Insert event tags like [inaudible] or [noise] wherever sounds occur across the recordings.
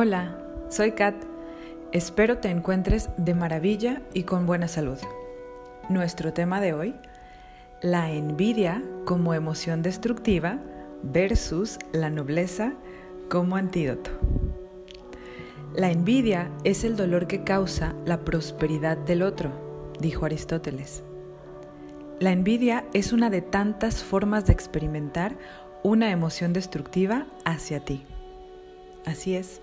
Hola, soy Kat. Espero te encuentres de maravilla y con buena salud. Nuestro tema de hoy, la envidia como emoción destructiva versus la nobleza como antídoto. La envidia es el dolor que causa la prosperidad del otro, dijo Aristóteles. La envidia es una de tantas formas de experimentar una emoción destructiva hacia ti. Así es.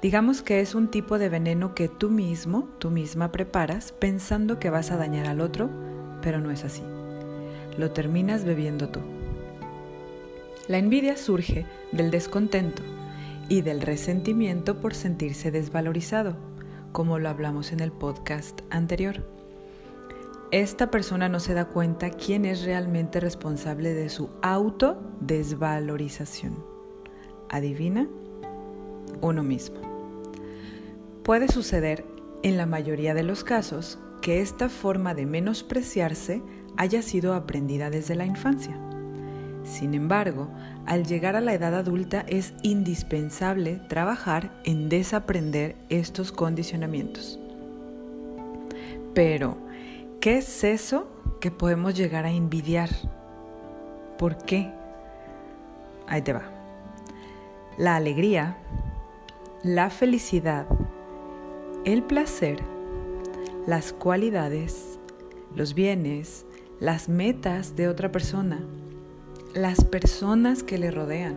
Digamos que es un tipo de veneno que tú mismo, tú misma preparas pensando que vas a dañar al otro, pero no es así. Lo terminas bebiendo tú. La envidia surge del descontento y del resentimiento por sentirse desvalorizado, como lo hablamos en el podcast anterior. Esta persona no se da cuenta quién es realmente responsable de su autodesvalorización. ¿Adivina? Uno mismo. Puede suceder, en la mayoría de los casos, que esta forma de menospreciarse haya sido aprendida desde la infancia. Sin embargo, al llegar a la edad adulta es indispensable trabajar en desaprender estos condicionamientos. Pero, ¿qué es eso que podemos llegar a envidiar? ¿Por qué? Ahí te va. La alegría, la felicidad, el placer, las cualidades, los bienes, las metas de otra persona, las personas que le rodean,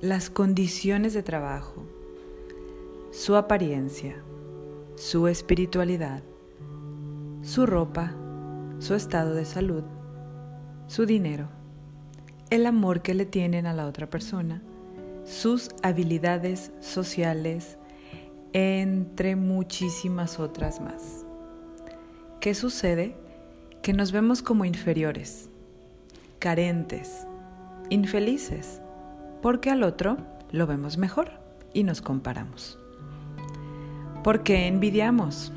las condiciones de trabajo, su apariencia, su espiritualidad, su ropa, su estado de salud, su dinero, el amor que le tienen a la otra persona, sus habilidades sociales, entre muchísimas otras más. ¿Qué sucede? Que nos vemos como inferiores, carentes, infelices, porque al otro lo vemos mejor y nos comparamos. ¿Por qué envidiamos?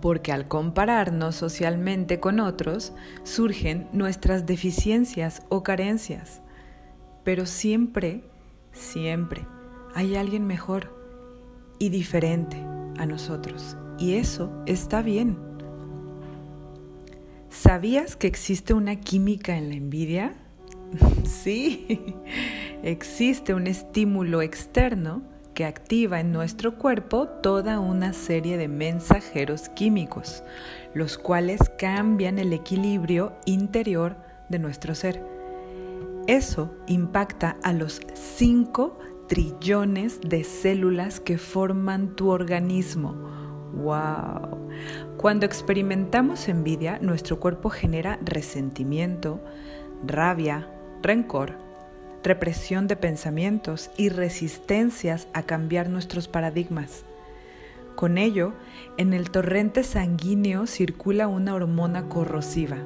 Porque al compararnos socialmente con otros surgen nuestras deficiencias o carencias, pero siempre, siempre hay alguien mejor y diferente a nosotros. Y eso está bien. ¿Sabías que existe una química en la envidia? [laughs] sí, existe un estímulo externo que activa en nuestro cuerpo toda una serie de mensajeros químicos, los cuales cambian el equilibrio interior de nuestro ser. Eso impacta a los cinco trillones de células que forman tu organismo. ¡Wow! Cuando experimentamos envidia, nuestro cuerpo genera resentimiento, rabia, rencor, represión de pensamientos y resistencias a cambiar nuestros paradigmas. Con ello, en el torrente sanguíneo circula una hormona corrosiva,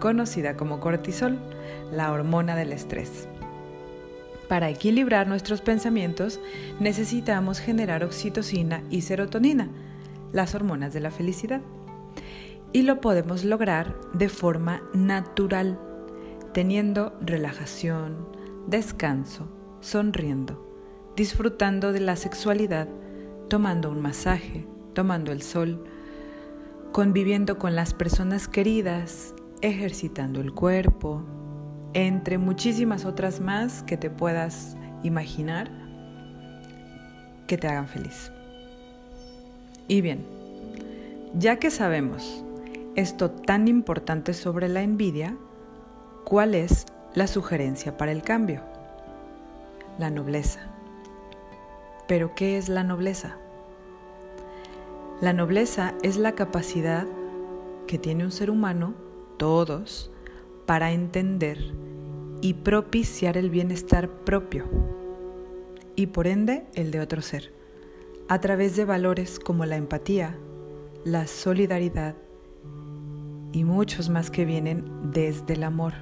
conocida como cortisol, la hormona del estrés. Para equilibrar nuestros pensamientos necesitamos generar oxitocina y serotonina, las hormonas de la felicidad. Y lo podemos lograr de forma natural, teniendo relajación, descanso, sonriendo, disfrutando de la sexualidad, tomando un masaje, tomando el sol, conviviendo con las personas queridas, ejercitando el cuerpo, entre muchísimas otras más que te puedas imaginar que te hagan feliz. Y bien, ya que sabemos esto tan importante sobre la envidia, ¿cuál es la sugerencia para el cambio? La nobleza. ¿Pero qué es la nobleza? La nobleza es la capacidad que tiene un ser humano, todos, para entender y propiciar el bienestar propio y por ende el de otro ser, a través de valores como la empatía, la solidaridad y muchos más que vienen desde el amor.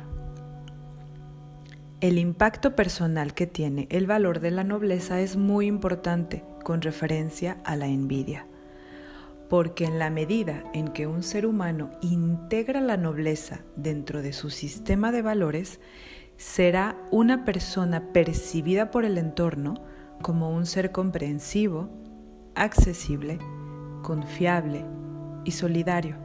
El impacto personal que tiene el valor de la nobleza es muy importante con referencia a la envidia porque en la medida en que un ser humano integra la nobleza dentro de su sistema de valores, será una persona percibida por el entorno como un ser comprensivo, accesible, confiable y solidario.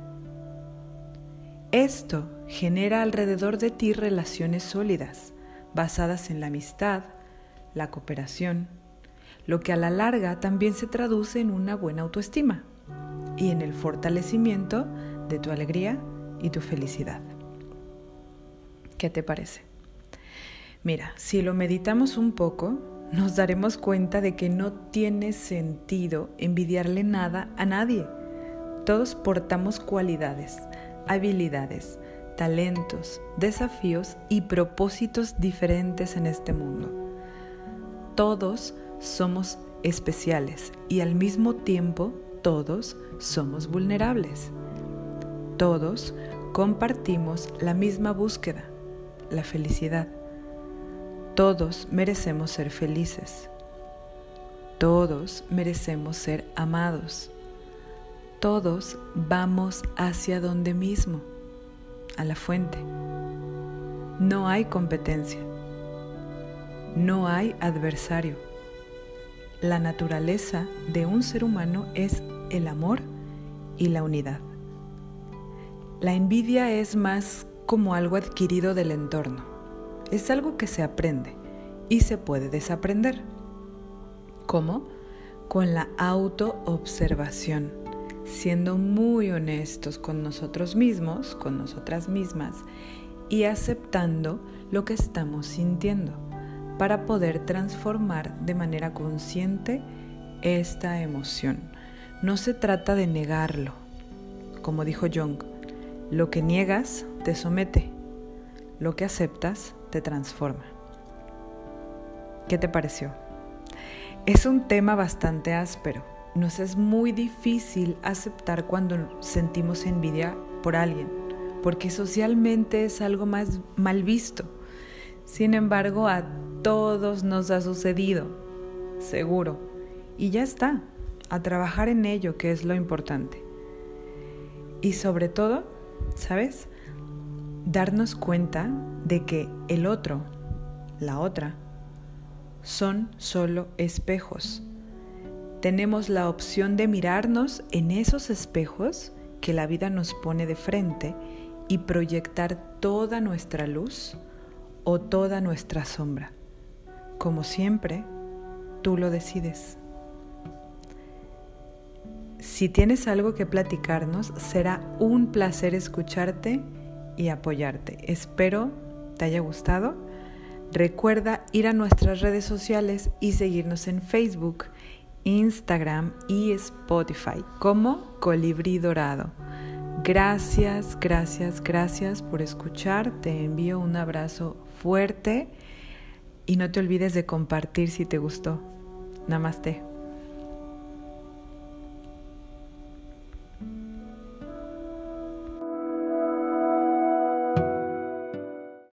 Esto genera alrededor de ti relaciones sólidas, basadas en la amistad, la cooperación, lo que a la larga también se traduce en una buena autoestima y en el fortalecimiento de tu alegría y tu felicidad. ¿Qué te parece? Mira, si lo meditamos un poco, nos daremos cuenta de que no tiene sentido envidiarle nada a nadie. Todos portamos cualidades, habilidades, talentos, desafíos y propósitos diferentes en este mundo. Todos somos especiales y al mismo tiempo todos somos vulnerables. Todos compartimos la misma búsqueda, la felicidad. Todos merecemos ser felices. Todos merecemos ser amados todos vamos hacia donde mismo, a la fuente. No hay competencia. No hay adversario. La naturaleza de un ser humano es el amor y la unidad. La envidia es más como algo adquirido del entorno. Es algo que se aprende y se puede desaprender. ¿Cómo? Con la autoobservación siendo muy honestos con nosotros mismos, con nosotras mismas y aceptando lo que estamos sintiendo para poder transformar de manera consciente esta emoción. No se trata de negarlo. Como dijo Jung, lo que niegas te somete, lo que aceptas te transforma. ¿Qué te pareció? Es un tema bastante áspero nos es muy difícil aceptar cuando sentimos envidia por alguien, porque socialmente es algo más mal visto. Sin embargo, a todos nos ha sucedido, seguro. Y ya está, a trabajar en ello, que es lo importante. Y sobre todo, ¿sabes? Darnos cuenta de que el otro, la otra, son solo espejos tenemos la opción de mirarnos en esos espejos que la vida nos pone de frente y proyectar toda nuestra luz o toda nuestra sombra. Como siempre, tú lo decides. Si tienes algo que platicarnos, será un placer escucharte y apoyarte. Espero te haya gustado. Recuerda ir a nuestras redes sociales y seguirnos en Facebook Instagram y Spotify como Colibrí Dorado. Gracias, gracias, gracias por escuchar. Te envío un abrazo fuerte y no te olvides de compartir si te gustó. Namaste.